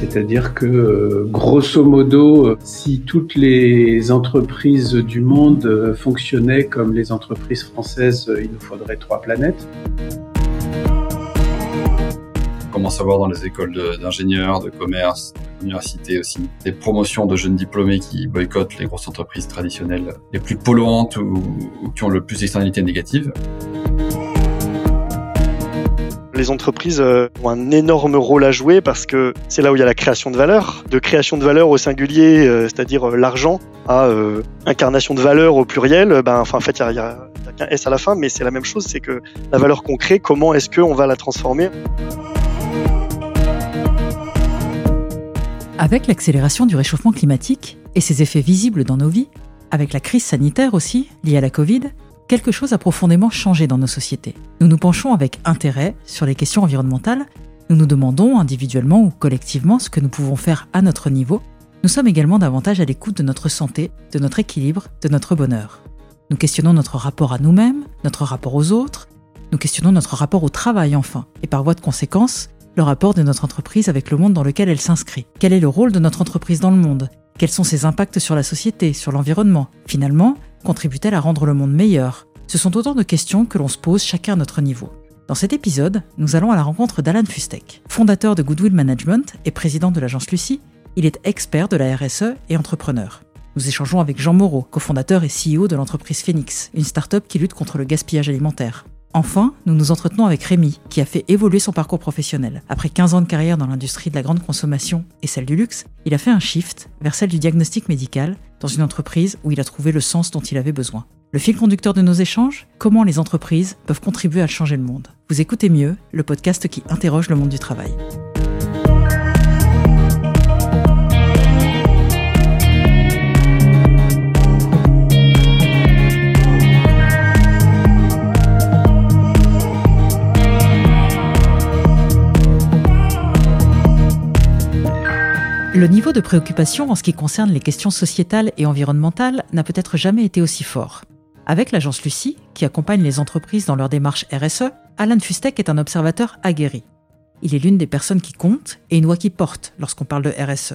C'est-à-dire que, euh, grosso modo, si toutes les entreprises du monde euh, fonctionnaient comme les entreprises françaises, euh, il nous faudrait trois planètes. On commence à voir dans les écoles d'ingénieurs, de, commerce, d'université aussi, des promotions de jeunes diplômés qui boycottent les grosses entreprises traditionnelles les plus polluantes ou, ou qui ont le plus d'externalités négatives? Les entreprises euh, ont un énorme rôle à jouer parce que c'est là où il y a la création de valeur, de création de valeur au singulier, euh, c'est-à-dire euh, l'argent, à incarnation de valeur au pluriel. Ben, enfin, en fait, il y a, qu'un S à la fin, mais c'est la même chose, c'est que la valeur qu'on crée, comment est-ce qu'on va la transformer? Avec l'accélération du réchauffement climatique et ses effets visibles dans nos vies, avec la crise sanitaire aussi liée à la Covid, quelque chose a profondément changé dans nos sociétés. Nous nous penchons avec intérêt sur les questions environnementales, nous nous demandons individuellement ou collectivement ce que nous pouvons faire à notre niveau, nous sommes également davantage à l'écoute de notre santé, de notre équilibre, de notre bonheur. Nous questionnons notre rapport à nous-mêmes, notre rapport aux autres, nous questionnons notre rapport au travail enfin, et par voie de conséquence, le rapport de notre entreprise avec le monde dans lequel elle s'inscrit. Quel est le rôle de notre entreprise dans le monde? Quels sont ses impacts sur la société, sur l'environnement? Finalement, contribue-t-elle à rendre le monde meilleur Ce sont autant de questions que l'on se pose chacun à notre niveau. Dans cet épisode, nous allons à la rencontre d'Alan Fustek. Fondateur de Goodwill Management et président de l'agence Lucie, il est expert de la RSE et entrepreneur. Nous échangeons avec Jean Moreau, cofondateur et CEO de l'entreprise Phoenix, une start-up qui lutte contre le gaspillage alimentaire. Enfin, nous nous entretenons avec Rémi, qui a fait évoluer son parcours professionnel. Après 15 ans de carrière dans l'industrie de la grande consommation et celle du luxe, il a fait un shift vers celle du diagnostic médical dans une entreprise où il a trouvé le sens dont il avait besoin. Le fil conducteur de nos échanges Comment les entreprises peuvent contribuer à changer le monde. Vous écoutez mieux, le podcast qui interroge le monde du travail. Le niveau de préoccupation en ce qui concerne les questions sociétales et environnementales n'a peut-être jamais été aussi fort. Avec l'agence Lucie, qui accompagne les entreprises dans leur démarche RSE, Alan Fustek est un observateur aguerri. Il est l'une des personnes qui comptent et une voix qui porte lorsqu'on parle de RSE.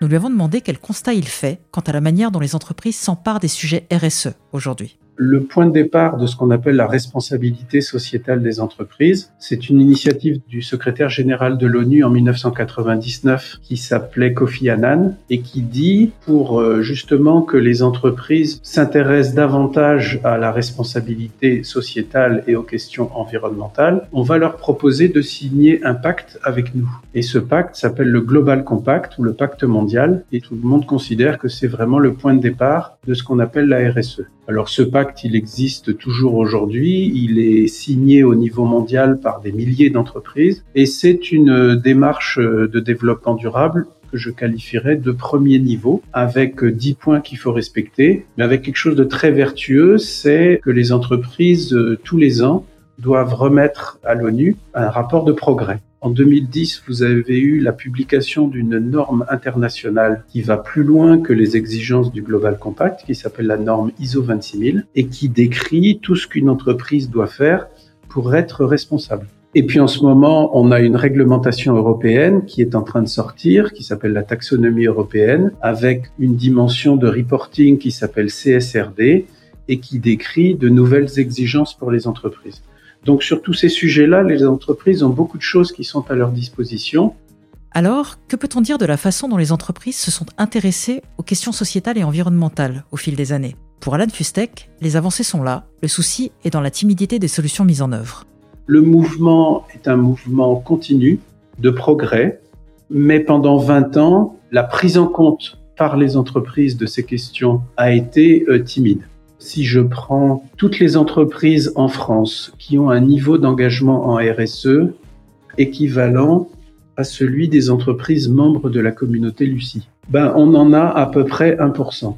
Nous lui avons demandé quel constat il fait quant à la manière dont les entreprises s'emparent des sujets RSE aujourd'hui. Le point de départ de ce qu'on appelle la responsabilité sociétale des entreprises, c'est une initiative du secrétaire général de l'ONU en 1999 qui s'appelait Kofi Annan et qui dit pour euh, justement que les entreprises s'intéressent davantage à la responsabilité sociétale et aux questions environnementales, on va leur proposer de signer un pacte avec nous. Et ce pacte s'appelle le Global Compact ou le pacte mondial et tout le monde considère que c'est vraiment le point de départ de ce qu'on appelle la RSE. Alors ce pacte, il existe toujours aujourd'hui, il est signé au niveau mondial par des milliers d'entreprises. Et c'est une démarche de développement durable que je qualifierais de premier niveau, avec dix points qu'il faut respecter, mais avec quelque chose de très vertueux, c'est que les entreprises, tous les ans, doivent remettre à l'ONU un rapport de progrès. En 2010, vous avez eu la publication d'une norme internationale qui va plus loin que les exigences du Global Compact, qui s'appelle la norme ISO 26000, et qui décrit tout ce qu'une entreprise doit faire pour être responsable. Et puis en ce moment, on a une réglementation européenne qui est en train de sortir, qui s'appelle la taxonomie européenne, avec une dimension de reporting qui s'appelle CSRD et qui décrit de nouvelles exigences pour les entreprises. Donc sur tous ces sujets-là, les entreprises ont beaucoup de choses qui sont à leur disposition. Alors, que peut-on dire de la façon dont les entreprises se sont intéressées aux questions sociétales et environnementales au fil des années? Pour Alan Fustek, les avancées sont là, le souci est dans la timidité des solutions mises en œuvre. Le mouvement est un mouvement continu de progrès, mais pendant 20 ans, la prise en compte par les entreprises de ces questions a été euh, timide. Si je prends toutes les entreprises en France qui ont un niveau d'engagement en RSE équivalent à celui des entreprises membres de la communauté Lucie, ben on en a à peu près 1%.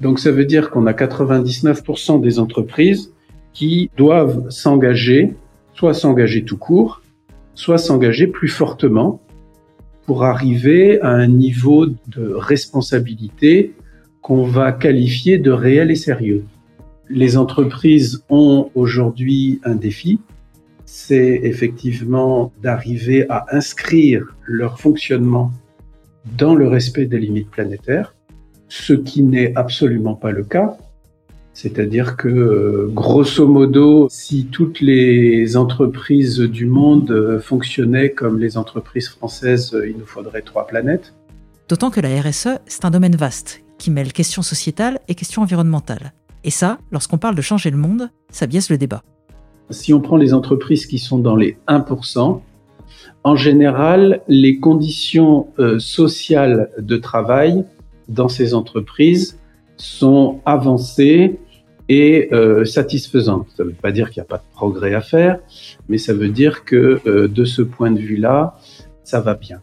Donc ça veut dire qu'on a 99% des entreprises qui doivent s'engager, soit s'engager tout court, soit s'engager plus fortement pour arriver à un niveau de responsabilité qu'on va qualifier de réel et sérieux les entreprises ont aujourd'hui un défi, c'est effectivement d'arriver à inscrire leur fonctionnement dans le respect des limites planétaires, ce qui n'est absolument pas le cas. C'est-à-dire que, euh, grosso modo, si toutes les entreprises du monde euh, fonctionnaient comme les entreprises françaises, euh, il nous faudrait trois planètes. D'autant que la RSE, c'est un domaine vaste, qui mêle questions sociétales et questions environnementales. Et ça, lorsqu'on parle de changer le monde, ça biaise le débat. Si on prend les entreprises qui sont dans les 1%, en général, les conditions sociales de travail dans ces entreprises sont avancées et euh, satisfaisantes. Ça ne veut pas dire qu'il n'y a pas de progrès à faire, mais ça veut dire que euh, de ce point de vue-là, ça va bien.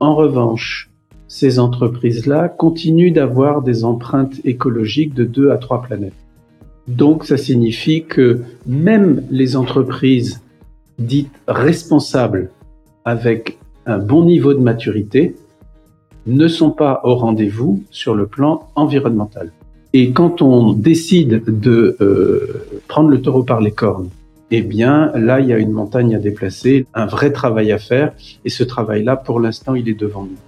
En revanche, ces entreprises-là continuent d'avoir des empreintes écologiques de 2 à 3 planètes. Donc ça signifie que même les entreprises dites responsables avec un bon niveau de maturité ne sont pas au rendez-vous sur le plan environnemental. Et quand on décide de euh, prendre le taureau par les cornes, eh bien là, il y a une montagne à déplacer, un vrai travail à faire, et ce travail-là, pour l'instant, il est devant nous.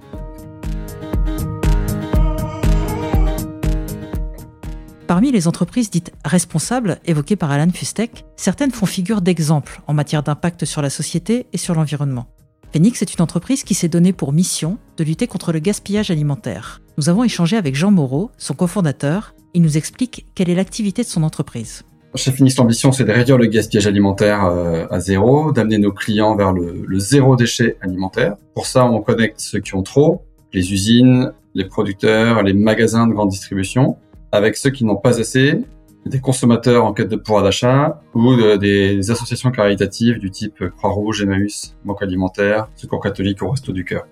Parmi les entreprises dites responsables évoquées par Alan Fustek, certaines font figure d'exemple en matière d'impact sur la société et sur l'environnement. Phoenix est une entreprise qui s'est donnée pour mission de lutter contre le gaspillage alimentaire. Nous avons échangé avec Jean Moreau, son cofondateur. Il nous explique quelle est l'activité de son entreprise. Chez Phoenix, l'ambition, c'est de réduire le gaspillage alimentaire euh, à zéro, d'amener nos clients vers le, le, zéro déchet alimentaire. Pour ça, on connecte ceux qui ont trop, les usines, les producteurs, les magasins de grande distribution, avec ceux qui n'ont pas assez des consommateurs en quête de pouvoir d'achat ou des associations caritatives du type Croix-Rouge, Emmaüs, Banque Alimentaire, Secours catholique ou Resto du Cœur.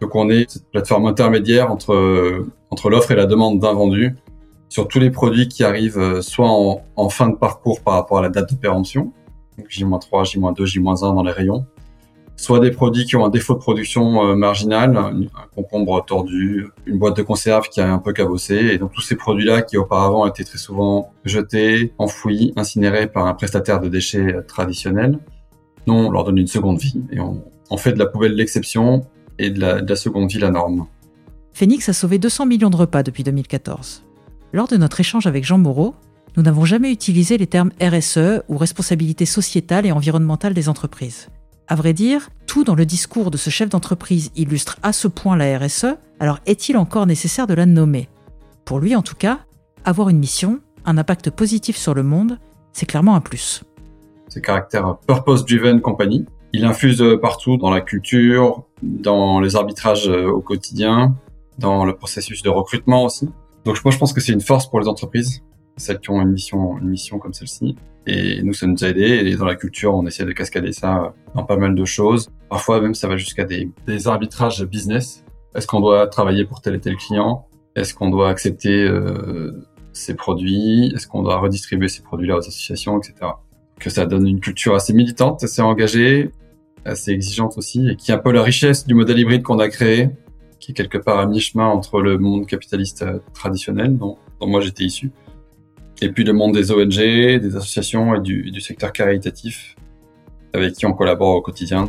Donc on est cette plateforme intermédiaire entre, entre l'offre et la demande d'invendus sur tous les produits qui arrivent euh, soit en, en, fin de parcours par rapport à la date de péremption, J-3, J-2, J-1 dans les rayons, soit des produits qui ont un défaut de production euh, marginal, un concombre tordu, une boîte de conserve qui a un peu cabossé, et donc tous ces produits-là qui auparavant étaient très souvent jetés, enfouis, incinérés par un prestataire de déchets euh, traditionnel, nous on leur donne une seconde vie et on, fait de la poubelle l'exception et de la, de la seconde vie la norme. Phoenix a sauvé 200 millions de repas depuis 2014. Lors de notre échange avec Jean Moreau, nous n'avons jamais utilisé les termes RSE ou responsabilité sociétale et environnementale des entreprises. À vrai dire, tout dans le discours de ce chef d'entreprise illustre à ce point la RSE, alors est-il encore nécessaire de la nommer? Pour lui en tout cas, avoir une mission, un impact positif sur le monde, c'est clairement un plus. C'est caractère purpose-driven company. Il infuse partout dans la culture, dans les arbitrages au quotidien, dans le processus de recrutement aussi. Donc moi je pense que c'est une force pour les entreprises, celles qui ont une mission, comme celle-ci. Et nous, ça nous a aidé. Et dans la culture, on essaie de cascader ça dans pas mal de choses. Parfois, même, ça va jusqu'à des, des arbitrages business. Est-ce qu'on doit travailler pour tel et tel client? Est-ce qu'on doit accepter euh, produits? Est-ce qu'on doit redistribuer ces produits-là aux associations, etc. Que ça donne une culture assez militante, assez engagée, assez exigeante aussi, et qui est un peu la richesse du modèle hybride qu'on a créé, qui est quelque part à mi-chemin entre le monde capitaliste euh, traditionnel, dont moi j'étais issu, et puis le monde des ONG, des associations et du, secteur caritatif avec qui on collabore au quotidien.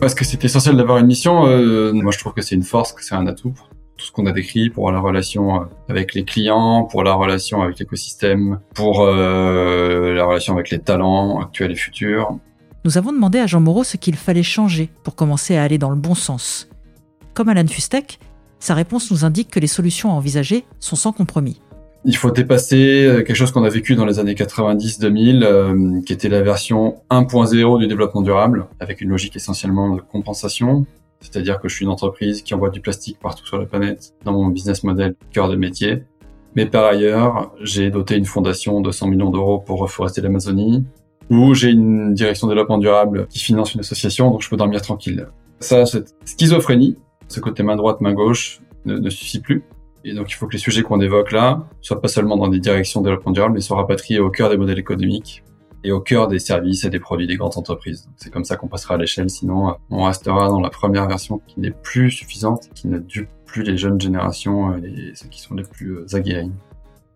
Parce que c'est essentiel d'avoir une mission. Euh, moi, je trouve que c'est une force, que c'est un atout pour tout ce qu'on a décrit, pour la relation euh, avec les clients, pour la relation avec l'écosystème, pour euh, la relation avec les talents actuels et futurs. Nous avons demandé à Jean Moreau ce qu'il fallait changer pour commencer à aller dans le bon sens. Comme Alan Fustek, sa réponse nous indique que les solutions à envisager sont sans compromis. Il faut dépasser euh, quelque chose qu'on a vécu dans les années 90-2000, euh, qui était la version 1.0 du développement durable, avec une logique essentiellement de compensation. C'est-à-dire que je suis une entreprise qui envoie du plastique partout sur la planète dans mon business model cœur de métier. Mais par ailleurs, j'ai doté une fondation de 100 millions d'euros pour reforester l'Amazonie, ou j'ai une direction de développement durable qui finance une association, donc je peux dormir tranquille. Ça, cette schizophrénie, ce côté main droite, main gauche ne, suffit plus. Et donc, il faut que les sujets qu'on évoque là soient pas seulement dans des directions de développement durable, mais soient rapatriés au cœur des modèles économiques et au cœur des services et des produits des grandes entreprises. C'est comme ça qu'on passera à l'échelle, sinon on restera dans la première version qui n'est plus suffisante, qui ne dupe plus les jeunes générations et ceux qui sont les plus aguerris.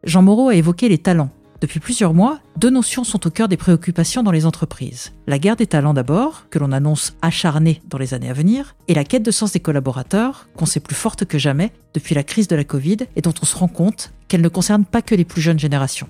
Jean Moreau a évoqué les talents. Depuis plusieurs mois, deux notions sont au cœur des préoccupations dans les entreprises. La guerre des talents d'abord, que l'on annonce acharnée dans les années à venir, et la quête de sens des collaborateurs, qu'on sait plus forte que jamais depuis la crise de la Covid et dont on se rend compte qu'elle ne concerne pas que les plus jeunes générations.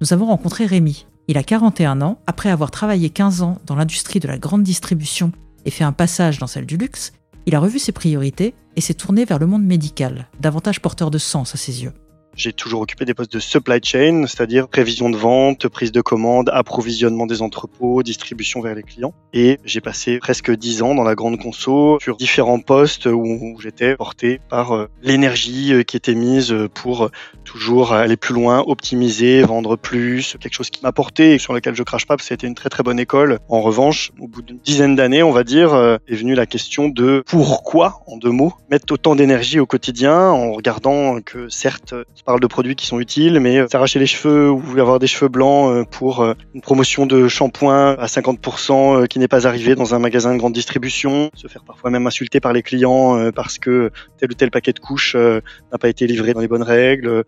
Nous avons rencontré Rémi. Il a 41 ans, après avoir travaillé 15 ans dans l'industrie de la grande distribution et fait un passage dans celle du luxe, il a revu ses priorités et s'est tourné vers le monde médical, davantage porteur de sens à ses yeux. J'ai toujours occupé des postes de supply chain, c'est-à-dire prévision de vente, prise de commande, approvisionnement des entrepôts, distribution vers les clients. Et j'ai passé presque dix ans dans la grande conso sur différents postes où j'étais porté par euh, l'énergie euh, qui était mise pour toujours aller plus loin, optimiser, vendre plus, quelque chose qui m'a porté et sur lequel je crache pas parce que c'était une très très bonne école. En revanche, au bout d'une dizaine d'années, on va dire, euh, est venue la question de pourquoi, en deux mots, mettre autant d'énergie au quotidien en regardant que certes, parle de produits qui sont utiles, mais euh, s'arracher les cheveux ou avoir des cheveux blancs euh, pour euh, une promotion de shampoing à 50% qui n'est pas arrivée dans un magasin de grande distribution, se faire parfois même insulter par les clients parce que tel ou tel paquet de couches n'a pas été livré dans les bonnes règles.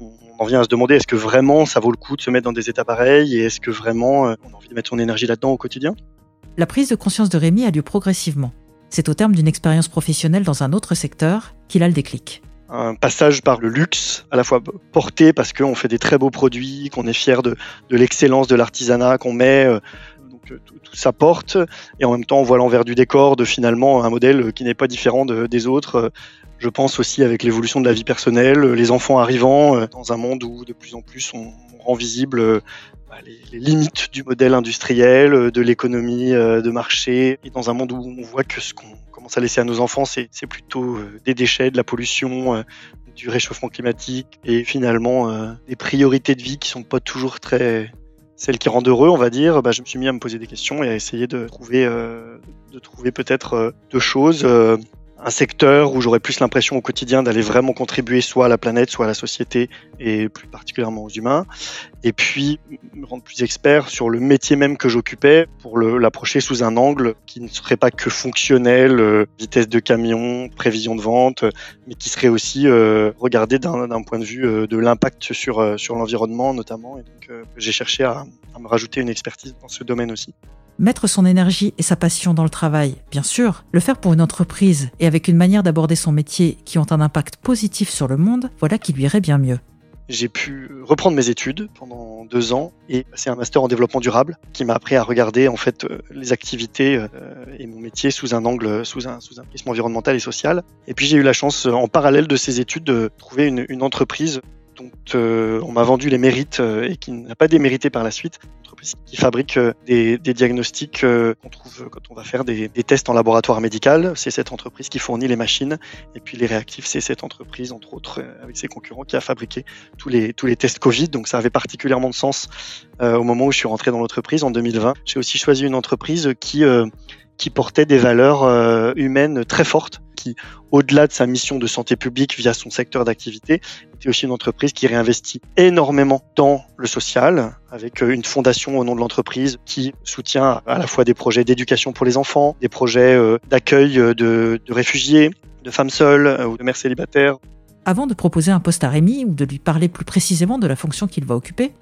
On en vient à se demander est-ce que vraiment ça vaut le coup de se mettre dans des états pareils et est-ce que vraiment on a envie de mettre son énergie là-dedans au quotidien? La prise de conscience de Rémi a lieu progressivement. C'est au terme d'une expérience professionnelle dans un autre secteur qu'il a le déclic un passage par le luxe, à la fois porté parce qu'on fait des très beaux produits, qu'on est fier de, l'excellence de l'artisanat qu'on met, euh, donc euh, tout, ça porte, et en même temps on voit l'envers du décor de finalement un modèle qui n'est pas différent des autres. Je pense aussi avec l'évolution de la vie personnelle, les enfants arrivant euh, dans un monde où de plus en plus on, rend visible les, les, limites du modèle industriel, de l'économie de marché, et dans un monde où on voit que ce qu'on commence à laisser à nos enfants, c'est plutôt euh, des déchets, de la pollution, euh, du réchauffement climatique et finalement euh, des priorités de vie qui sont pas toujours très celles qui rendent heureux, on va dire. Bah, je me suis mis à me poser des questions et à essayer de trouver, de trouver peut-être deux choses un secteur où j'aurais plus l'impression au quotidien d'aller vraiment contribuer soit à la planète, soit à la société et plus particulièrement aux humains. Et puis me rendre plus expert sur le métier même que j'occupais pour l'approcher sous un angle qui ne serait pas que fonctionnel, euh, vitesse de camion, prévision de vente, mais qui serait aussi euh, regardé d'un point de vue euh, de l'impact sur, l'environnement notamment. Et donc j'ai cherché à me rajouter une expertise dans ce domaine aussi. Mettre son énergie et sa passion dans le travail, bien sûr, le faire pour une entreprise et avec une manière d'aborder son métier qui ont un impact positif sur le monde, voilà qui lui irait bien mieux. J'ai pu reprendre mes études pendant deux ans et passer un master en développement durable qui m'a appris à regarder en fait euh, les activités euh, et mon métier sous un angle, sous un, sous un prisme environnemental et social. Et puis j'ai eu la chance en parallèle de ces études de trouver une, une entreprise dont euh, on m'a vendu les mérites et qui n'a pas démérité par la suite, qui fabrique euh, des, diagnostics euh, qu'on trouve quand on va faire des, tests en laboratoire médical. C'est cette entreprise qui fournit les machines. Et puis les réactifs, c'est cette entreprise, entre autres, euh, avec ses concurrents, qui a fabriqué tous les, tous les tests Covid. Donc ça avait particulièrement de sens au moment où je suis rentré dans l'entreprise en 2020. J'ai aussi choisi une entreprise qui qui portait des valeurs humaines très fortes au-delà de sa mission de santé publique via son secteur d'activité, était aussi une entreprise qui réinvestit énormément dans le social, avec euh, une fondation au nom de l'entreprise qui soutient à la fois des projets d'éducation pour les enfants, des projets euh, d'accueil euh, de, réfugiés, de femmes seules ou de mères célibataires. Avant de proposer un poste à Rémi ou de lui parler plus précisément de la fonction qu'il va occuper,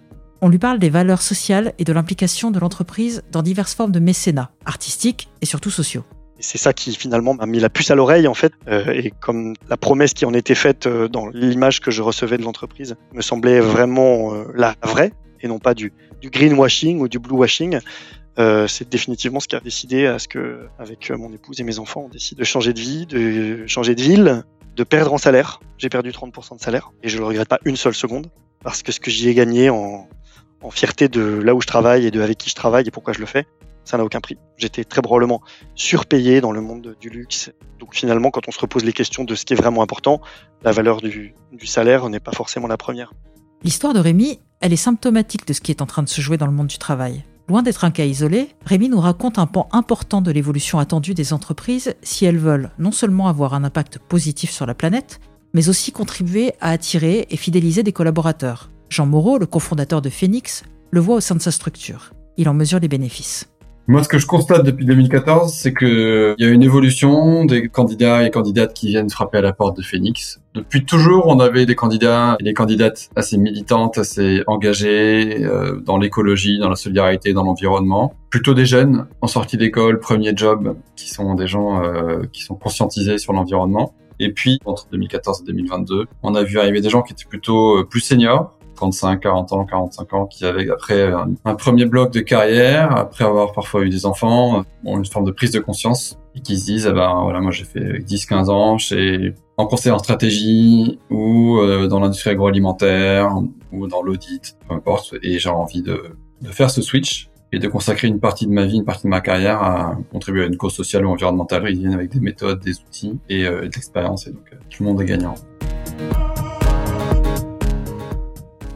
on lui parle des valeurs sociales et de l'implication de l'entreprise dans diverses formes de mécénat, artistiques et surtout sociaux c'est ça qui finalement m'a mis la puce à l'oreille en fait. Euh, et comme la promesse qui en était faite euh, dans l'image que je recevais de l'entreprise me semblait vraiment euh, la vraie et non pas du, greenwashing ou du bluewashing. C'est définitivement ce qui a décidé à ce que, avec mon épouse et mes enfants, on décide de changer de vie, de changer de ville, de perdre en salaire. J'ai perdu 30% de salaire et je le regrette pas une seule seconde parce que ce que j'y ai gagné en, en fierté de là où je travaille et de avec qui je travaille et pourquoi je le fais, ça n'a aucun prix. J'étais très probablement surpayé dans le monde du luxe. Donc finalement, quand on se repose les questions de ce qui est vraiment important, la valeur du, salaire n'est pas forcément la première. L'histoire de Rémi, elle est symptomatique de ce qui est en train de se jouer dans le monde du travail. Loin d'être un cas isolé, Rémi nous raconte un pan important de l'évolution attendue des entreprises si elles veulent non seulement avoir un impact positif sur la planète, mais aussi contribuer à attirer et fidéliser des collaborateurs. Jean Moreau, le cofondateur de Phoenix, le voit au sein de sa structure. Il en mesure les bénéfices. Moi, ce que je constate depuis 2014, c'est que il y a une évolution des candidats et candidates qui viennent frapper à la porte de Phoenix. Depuis toujours, on avait des candidats et des candidates assez militantes, assez engagées euh, dans l'écologie, dans la solidarité, dans l'environnement. Plutôt des jeunes en sortie d'école, premier job, qui sont des gens euh, qui sont conscientisés sur l'environnement. Et puis, entre 2014 et 2022, on a vu arriver des gens qui étaient plutôt euh, plus seniors, 35, 40 ans, 45 ans, qui avaient après un, premier bloc de carrière, après avoir parfois eu des enfants, ont une forme de prise de conscience et qui se disent, eh ben voilà, moi j'ai fait 10, 15 ans chez en conseil en stratégie ou euh, dans l'industrie agroalimentaire ou dans l'audit, peu importe, et j'ai envie de, de faire ce switch et de consacrer une partie de ma vie, une partie de ma carrière à contribuer à une cause sociale ou environnementale. Ils viennent avec des méthodes, des outils et, euh, de l'expérience, et donc euh, tout le monde est gagnant.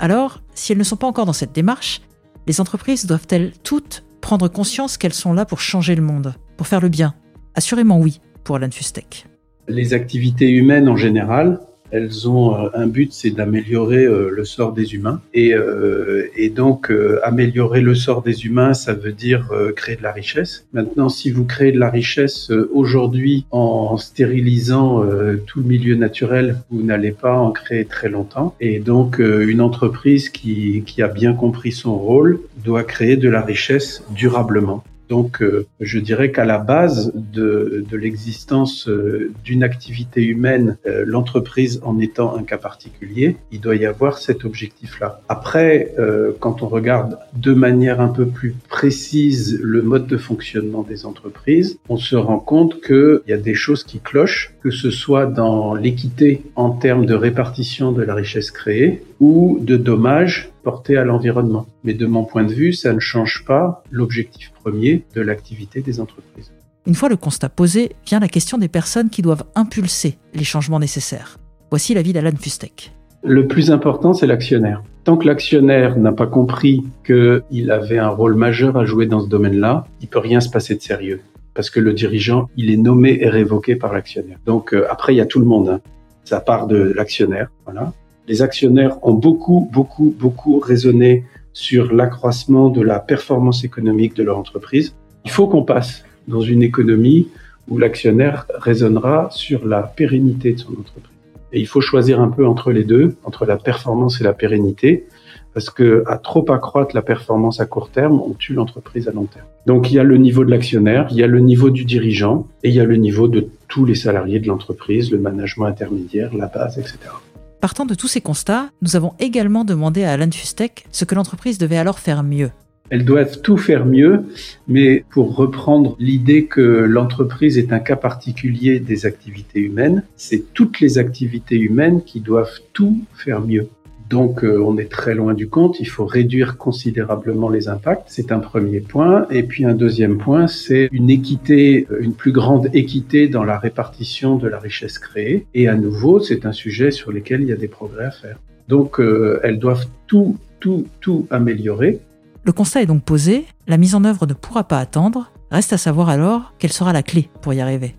Alors, si elles ne sont pas encore dans cette démarche, les entreprises doivent-elles toutes prendre conscience qu'elles sont là pour changer le monde, pour faire le bien? Assurément oui, pour Alan Fustek. Les activités humaines en général elles ont euh, un but, c'est d'améliorer euh, le sort des humains. Et, euh, et donc, améliorer le sort des humains, ça veut dire créer de la richesse. Maintenant, si vous créez de la richesse aujourd'hui en stérilisant tout le milieu naturel, vous n'allez pas en créer très longtemps. Et donc, une entreprise qui, qui a bien compris son rôle doit créer de la richesse durablement. Donc, euh, je dirais qu'à la base de, de l'existence euh, d'une activité humaine, euh, l'entreprise en étant un cas particulier, il doit y avoir cet objectif-là. Après, quand on regarde de manière un peu plus précise le mode de fonctionnement des entreprises, on se rend compte qu'il y a des choses qui clochent, que ce soit dans l'équité en termes de répartition de la richesse créée ou de dommages à l'environnement. Mais de mon point de vue, ça ne change pas l'objectif premier de l'activité des entreprises. Une fois le constat posé, vient la question des personnes qui doivent impulser les changements nécessaires. Voici l'avis d'Alan Fustek. Le plus important, c'est l'actionnaire. Tant que l'actionnaire n'a pas compris qu'il avait un rôle majeur à jouer dans ce domaine-là, il peut rien se passer de sérieux. Parce que le dirigeant, il est nommé et révoqué par l'actionnaire. Donc euh, après, il y a tout le monde. Hein. Ça part de l'actionnaire, voilà les actionnaires ont beaucoup, beaucoup, beaucoup raisonné sur l'accroissement de la performance économique de leur entreprise. Il faut qu'on passe dans une économie où l'actionnaire raisonnera sur la pérennité de son entreprise. Et il faut choisir un peu entre les deux, entre la performance et la pérennité, parce que à trop accroître la performance à court terme, on tue l'entreprise à long terme. Donc il y a le niveau de l'actionnaire, il y a le niveau du dirigeant et il y a le niveau de tous les salariés de l'entreprise, le management intermédiaire, la base, etc. Partant de tous ces constats, nous avons également demandé à Alan Fustek ce que l'entreprise devait alors faire mieux. Elles doivent tout faire mieux, mais pour reprendre l'idée que l'entreprise est un cas particulier des activités humaines, c'est toutes les activités humaines qui doivent tout faire mieux. Donc euh, on est très loin du compte, il faut réduire considérablement les impacts, c'est un premier point. Et puis un deuxième point, c'est une équité, euh, une plus grande équité dans la répartition de la richesse créée. Et à nouveau, c'est un sujet sur lequel il y a des progrès à faire. Donc euh, elles doivent tout, tout, tout améliorer. Le constat est donc posé, la mise en œuvre ne pourra pas attendre, reste à savoir alors quelle sera la clé pour y arriver.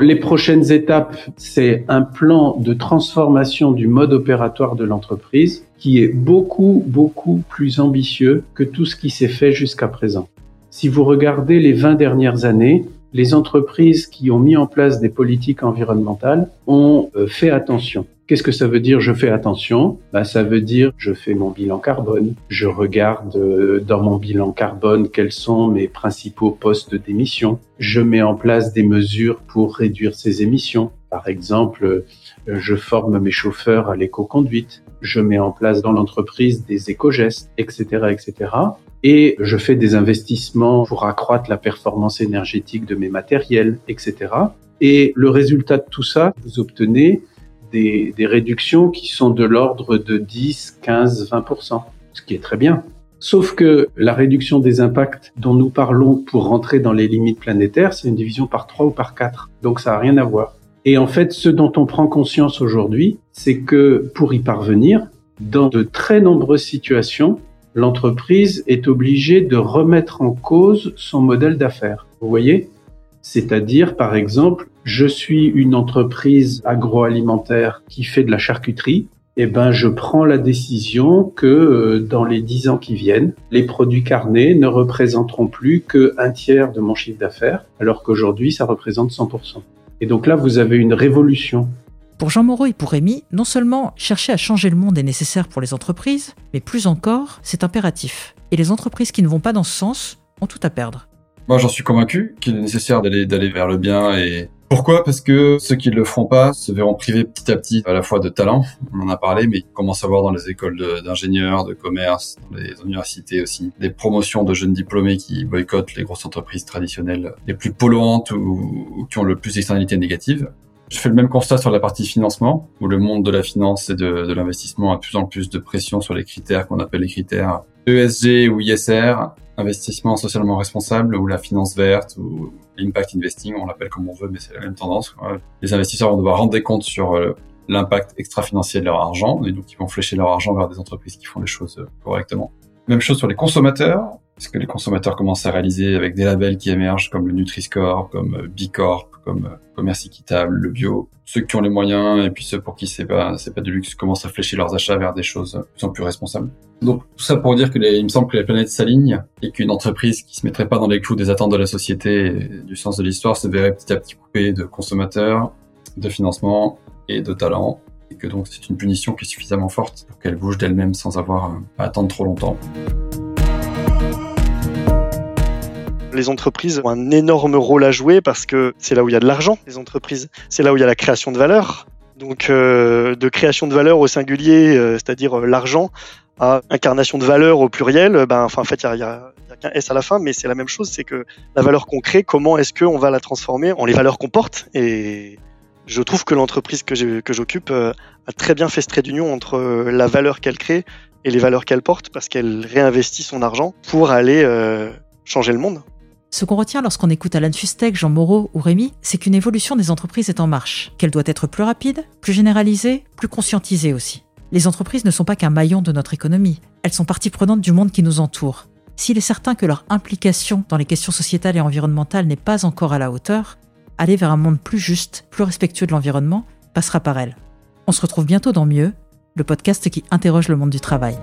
Les prochaines étapes, c'est un plan de transformation du mode opératoire de l'entreprise qui est beaucoup, beaucoup plus ambitieux que tout ce qui s'est fait jusqu'à présent. Si vous regardez les 20 dernières années, les entreprises qui ont mis en place des politiques environnementales ont euh, fait attention. Qu'est-ce que ça veut dire je fais attention? Ben, Ça veut dire je fais mon bilan carbone, je regarde euh, dans mon bilan carbone quels sont mes principaux postes d'émission, je mets en place des mesures pour réduire ces émissions. Par exemple, euh, je forme mes chauffeurs à l'éco-conduite, je mets en place dans l'entreprise des éco-gestes, etc., etc et je fais des investissements pour accroître la performance énergétique de mes matériels, etc. Et le résultat de tout ça, vous obtenez des, réductions qui sont de l'ordre de 10, 15, 20%, ce qui est très bien. Sauf que la réduction des impacts dont nous parlons pour rentrer dans les limites planétaires, c'est une division par 3 ou par 4. Donc ça n'a rien à voir. Et en fait, ce dont on prend conscience aujourd'hui, c'est que pour y parvenir, dans de très nombreuses situations, l'entreprise est obligée de remettre en cause son modèle d'affaires. Vous voyez? C'est-à-dire, par exemple, je suis une entreprise agroalimentaire qui fait de la charcuterie. eh ben, je prends la décision que euh, dans les dix ans qui viennent, les produits carnés ne représenteront plus qu'un tiers de mon chiffre d'affaires, alors qu'aujourd'hui, ça représente 100%. Et donc là, vous avez une révolution. Pour Jean Moreau et pour Rémi, non seulement chercher à changer le monde est nécessaire pour les entreprises, mais plus encore, c'est impératif. Et les entreprises qui ne vont pas dans ce sens ont tout à perdre. Moi, j'en suis convaincu qu'il est nécessaire d'aller vers le bien et pourquoi? Parce que ceux qui ne le feront pas se verront privés petit à petit à la fois de talent, on en a parlé, mais ils commencent à voir dans les écoles d'ingénieurs, de, commerce, dans les universités aussi, des promotions de jeunes diplômés qui boycottent les grosses entreprises traditionnelles les plus polluantes ou, qui ont le plus d'externalités négatives. Je fais le même constat sur la partie financement, où le monde de la finance et de, de l'investissement a de plus en plus de pression sur les critères qu'on appelle les critères ESG ou ISR, investissement socialement responsable ou la finance verte ou l'impact investing, on l'appelle comme on veut, mais c'est la même tendance. Les investisseurs vont devoir rendre des comptes sur euh, l'impact extra-financier de leur argent, et donc ils vont flécher leur argent vers des entreprises qui font les choses euh, correctement. Même chose sur les consommateurs, parce que les consommateurs commencent à réaliser avec des labels qui émergent comme le Nutri-Score, comme euh, Bicorp, comme commerce équitable, le bio. Ceux qui ont les moyens et puis ceux pour qui c'est pas c'est pas du luxe commencent à flécher leurs achats vers des choses qui sont plus responsables. Donc tout ça pour dire que il me semble que la planète s'aligne et qu'une entreprise qui se mettrait pas dans les clous des attentes de la société et du sens de l'histoire se verrait petit à petit coupée de consommateurs, de financement et de talents et que donc c'est une punition qui est suffisamment forte pour qu'elle bouge d'elle-même sans avoir à attendre trop longtemps. Les entreprises ont un énorme rôle à jouer parce que c'est là où il y a de l'argent, les entreprises. C'est là où il y a la création de valeur. Donc, euh, de création de valeur au singulier, euh, c'est-à-dire euh, l'argent, à incarnation de valeur au pluriel, ben, enfin, en fait, il y a, qu'un S à la fin, mais c'est la même chose. C'est que la valeur qu'on crée, comment est-ce qu'on va la transformer en les valeurs qu'on porte? Et je trouve que l'entreprise que j'occupe a très bien fait ce trait d'union entre la valeur qu'elle crée et les valeurs qu'elle porte, parce qu'elle réinvestit son argent pour aller changer le monde. Ce qu'on retient lorsqu'on écoute Alan Fustek, Jean Moreau ou Rémi, c'est qu'une évolution des entreprises est en marche, qu'elle doit être plus rapide, plus généralisée, plus conscientisée aussi. Les entreprises ne sont pas qu'un maillon de notre économie, elles sont partie prenante du monde qui nous entoure. S'il est certain que leur implication dans les questions sociétales et environnementales n'est pas encore à la hauteur, aller vers un monde plus juste, plus respectueux de l'environnement, passera par elles. On se retrouve bientôt dans Mieux, le podcast qui interroge le monde du travail.